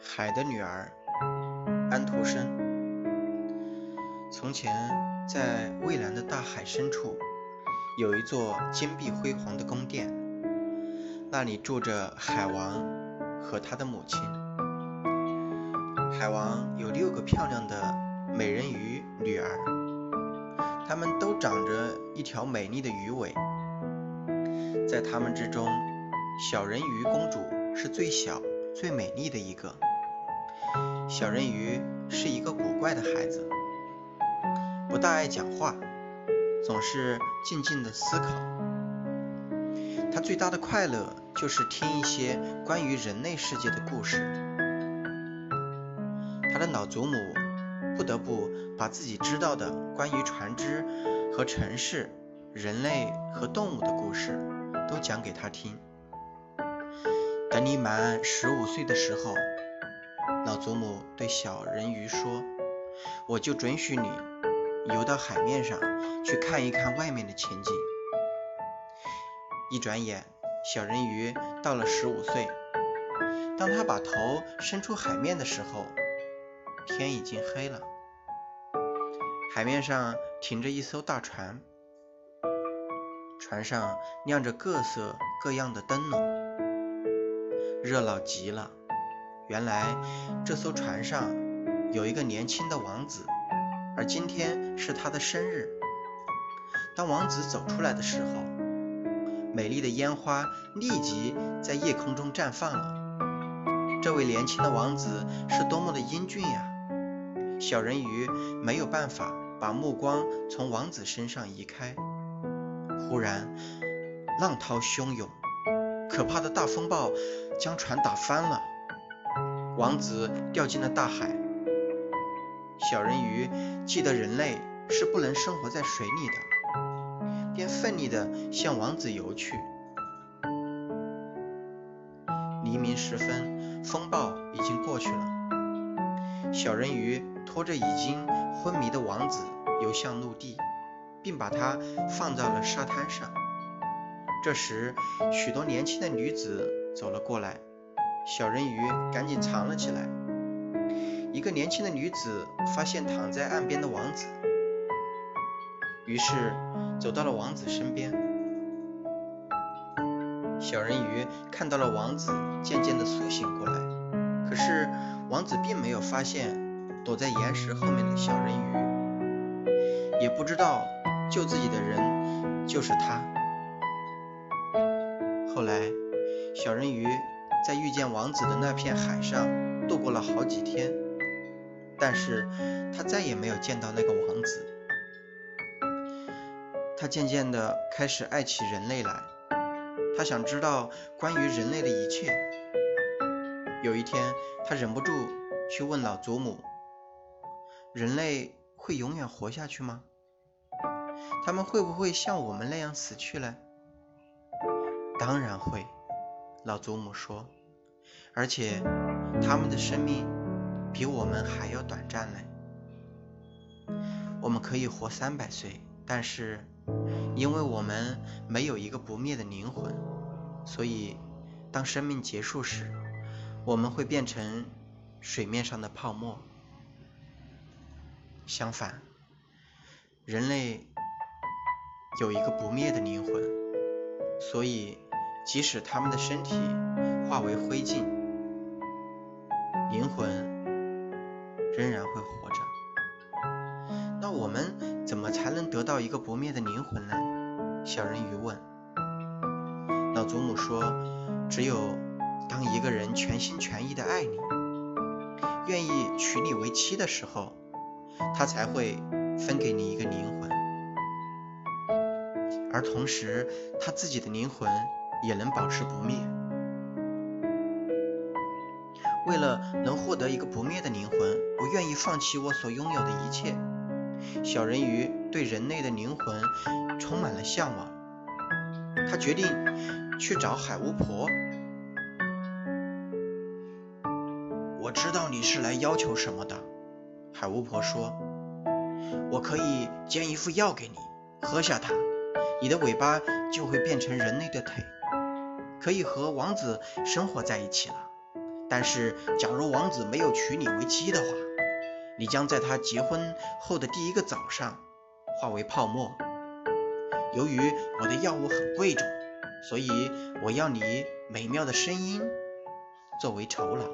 海的女儿，安徒生。从前，在蔚蓝的大海深处，有一座金碧辉煌的宫殿，那里住着海王和他的母亲。海王有六个漂亮的美人鱼女儿，她们都长着一条美丽的鱼尾。在她们之中，小人鱼公主是最小、最美丽的一个。小人鱼是一个古怪的孩子，不大爱讲话，总是静静的思考。他最大的快乐就是听一些关于人类世界的故事。他的老祖母不得不把自己知道的关于船只和城市、人类和动物的故事都讲给他听。等你满十五岁的时候。老祖母对小人鱼说：“我就准许你游到海面上去看一看外面的情景。”一转眼，小人鱼到了十五岁。当他把头伸出海面的时候，天已经黑了。海面上停着一艘大船，船上亮着各色各样的灯笼，热闹极了。原来这艘船上有一个年轻的王子，而今天是他的生日。当王子走出来的时候，美丽的烟花立即在夜空中绽放了。这位年轻的王子是多么的英俊呀！小人鱼没有办法把目光从王子身上移开。忽然，浪涛汹涌，可怕的大风暴将船打翻了。王子掉进了大海，小人鱼记得人类是不能生活在水里的，便奋力地向王子游去。黎明时分，风暴已经过去了，小人鱼拖着已经昏迷的王子游向陆地，并把他放在了沙滩上。这时，许多年轻的女子走了过来。小人鱼赶紧藏了起来。一个年轻的女子发现躺在岸边的王子，于是走到了王子身边。小人鱼看到了王子渐渐的苏醒过来，可是王子并没有发现躲在岩石后面的小人鱼，也不知道救自己的人就是他。后来，小人鱼。在遇见王子的那片海上度过了好几天，但是他再也没有见到那个王子。他渐渐地开始爱起人类来，他想知道关于人类的一切。有一天，他忍不住去问老祖母：“人类会永远活下去吗？他们会不会像我们那样死去呢？”“当然会。”老祖母说。而且他们的生命比我们还要短暂呢。我们可以活三百岁，但是因为我们没有一个不灭的灵魂，所以当生命结束时，我们会变成水面上的泡沫。相反，人类有一个不灭的灵魂，所以即使他们的身体化为灰烬。灵魂仍然会活着，那我们怎么才能得到一个不灭的灵魂呢？小人鱼问。老祖母说：“只有当一个人全心全意的爱你，愿意娶你为妻的时候，他才会分给你一个灵魂，而同时他自己的灵魂也能保持不灭。”为了能获得一个不灭的灵魂，我愿意放弃我所拥有的一切。小人鱼对人类的灵魂充满了向往，他决定去找海巫婆。我知道你是来要求什么的，海巫婆说。我可以煎一副药给你，喝下它，你的尾巴就会变成人类的腿。可以和王子生活在一起了。但是，假如王子没有娶你为妻的话，你将在他结婚后的第一个早上化为泡沫。由于我的药物很贵重，所以我要你美妙的声音作为酬劳。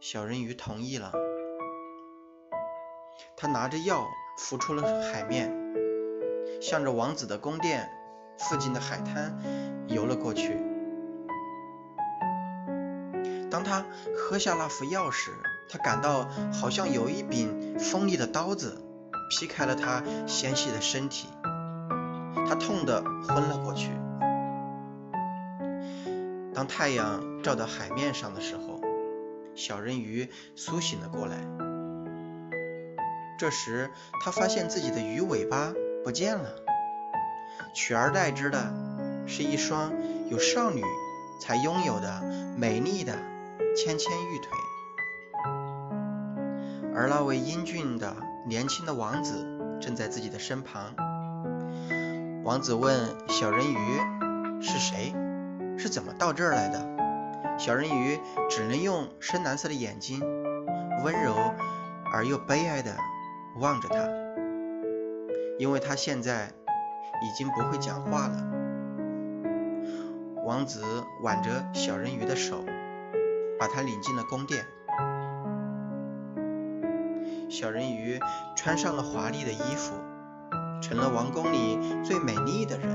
小人鱼同意了，他拿着药浮出了海面，向着王子的宫殿附近的海滩游了过去。当他喝下那副药时，他感到好像有一柄锋利的刀子劈开了他纤细的身体，他痛得昏了过去。当太阳照到海面上的时候，小人鱼苏醒了过来。这时，他发现自己的鱼尾巴不见了，取而代之的是一双有少女才拥有的美丽的纤纤玉腿。而那位英俊的年轻的王子正在自己的身旁。王子问小人鱼是谁，是怎么到这儿来的？小人鱼只能用深蓝色的眼睛，温柔而又悲哀地望着他，因为他现在已经不会讲话了。王子挽着小人鱼的手，把他领进了宫殿。小人鱼穿上了华丽的衣服，成了王宫里最美丽的人。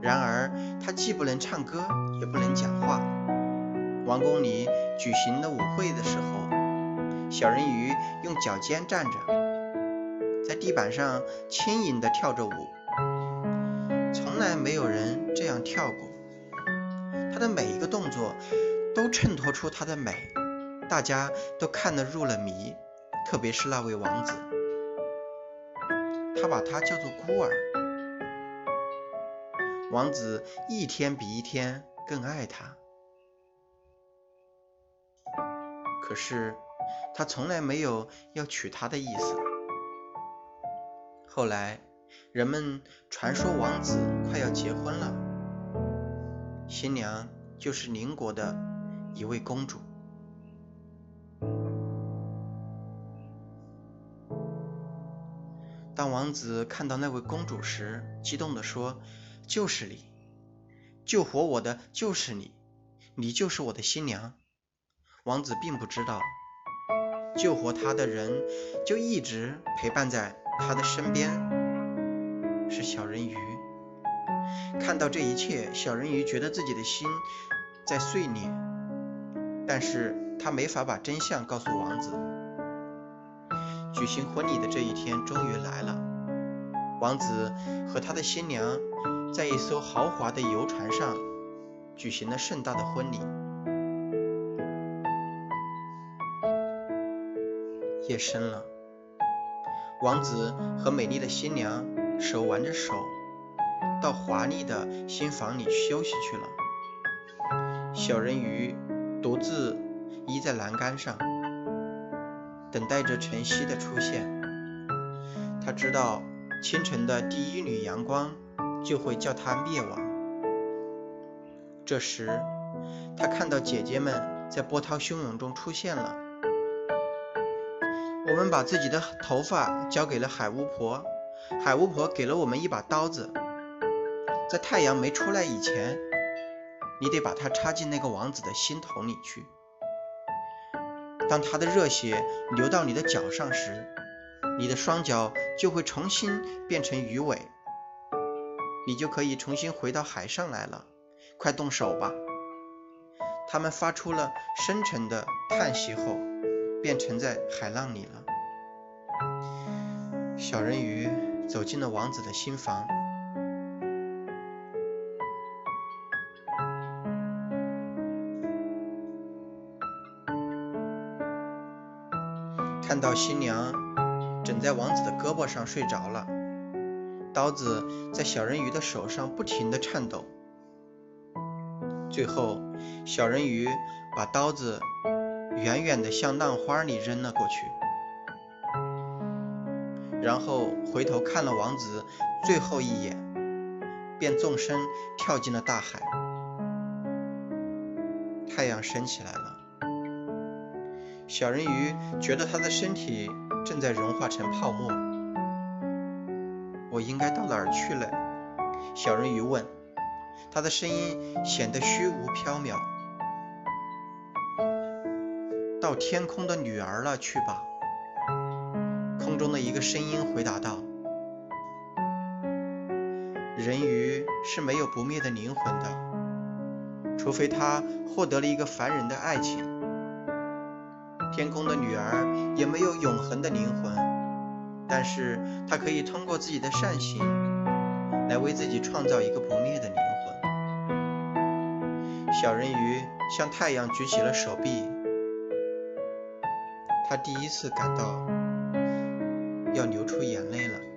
然而，他既不能唱歌，也不能讲话。王宫里举行了舞会的时候，小人鱼用脚尖站着，在地板上轻盈地跳着舞。没有人这样跳过。他的每一个动作都衬托出他的美，大家都看得入了迷。特别是那位王子，他把她叫做孤儿。王子一天比一天更爱她，可是他从来没有要娶她的意思。后来，人们传说王子快要结婚了，新娘就是邻国的一位公主。当王子看到那位公主时，激动地说：“就是你，救活我的就是你，你就是我的新娘。”王子并不知道，救活他的人就一直陪伴在他的身边，是小人鱼。看到这一切，小人鱼觉得自己的心在碎裂，但是他没法把真相告诉王子。举行婚礼的这一天终于来了，王子和他的新娘在一艘豪华的游船上举行了盛大的婚礼。夜深了，王子和美丽的新娘手挽着手到华丽的新房里休息去了，小人鱼独自依在栏杆上。等待着晨曦的出现，他知道清晨的第一缕阳光就会叫他灭亡。这时，他看到姐姐们在波涛汹涌中出现了。我们把自己的头发交给了海巫婆，海巫婆给了我们一把刀子。在太阳没出来以前，你得把它插进那个王子的心头里去。当他的热血流到你的脚上时，你的双脚就会重新变成鱼尾，你就可以重新回到海上来了。快动手吧！他们发出了深沉的叹息后，便沉在海浪里了。小人鱼走进了王子的新房。看到新娘枕在王子的胳膊上睡着了，刀子在小人鱼的手上不停地颤抖。最后，小人鱼把刀子远远地向浪花里扔了过去，然后回头看了王子最后一眼，便纵身跳进了大海。太阳升起来了，小人鱼觉得他的身体正在融化成泡沫。我应该到哪儿去了？小人鱼问，他的声音显得虚无缥缈。到天空的女儿那去吧。中的一个声音回答道。人鱼是没有不灭的灵魂的，除非他获得了一个凡人的爱情。天空的女儿也没有永恒的灵魂，但是她可以通过自己的善行来为自己创造一个不灭的灵魂。小人鱼向太阳举起了手臂，他第一次感到要流出眼泪了。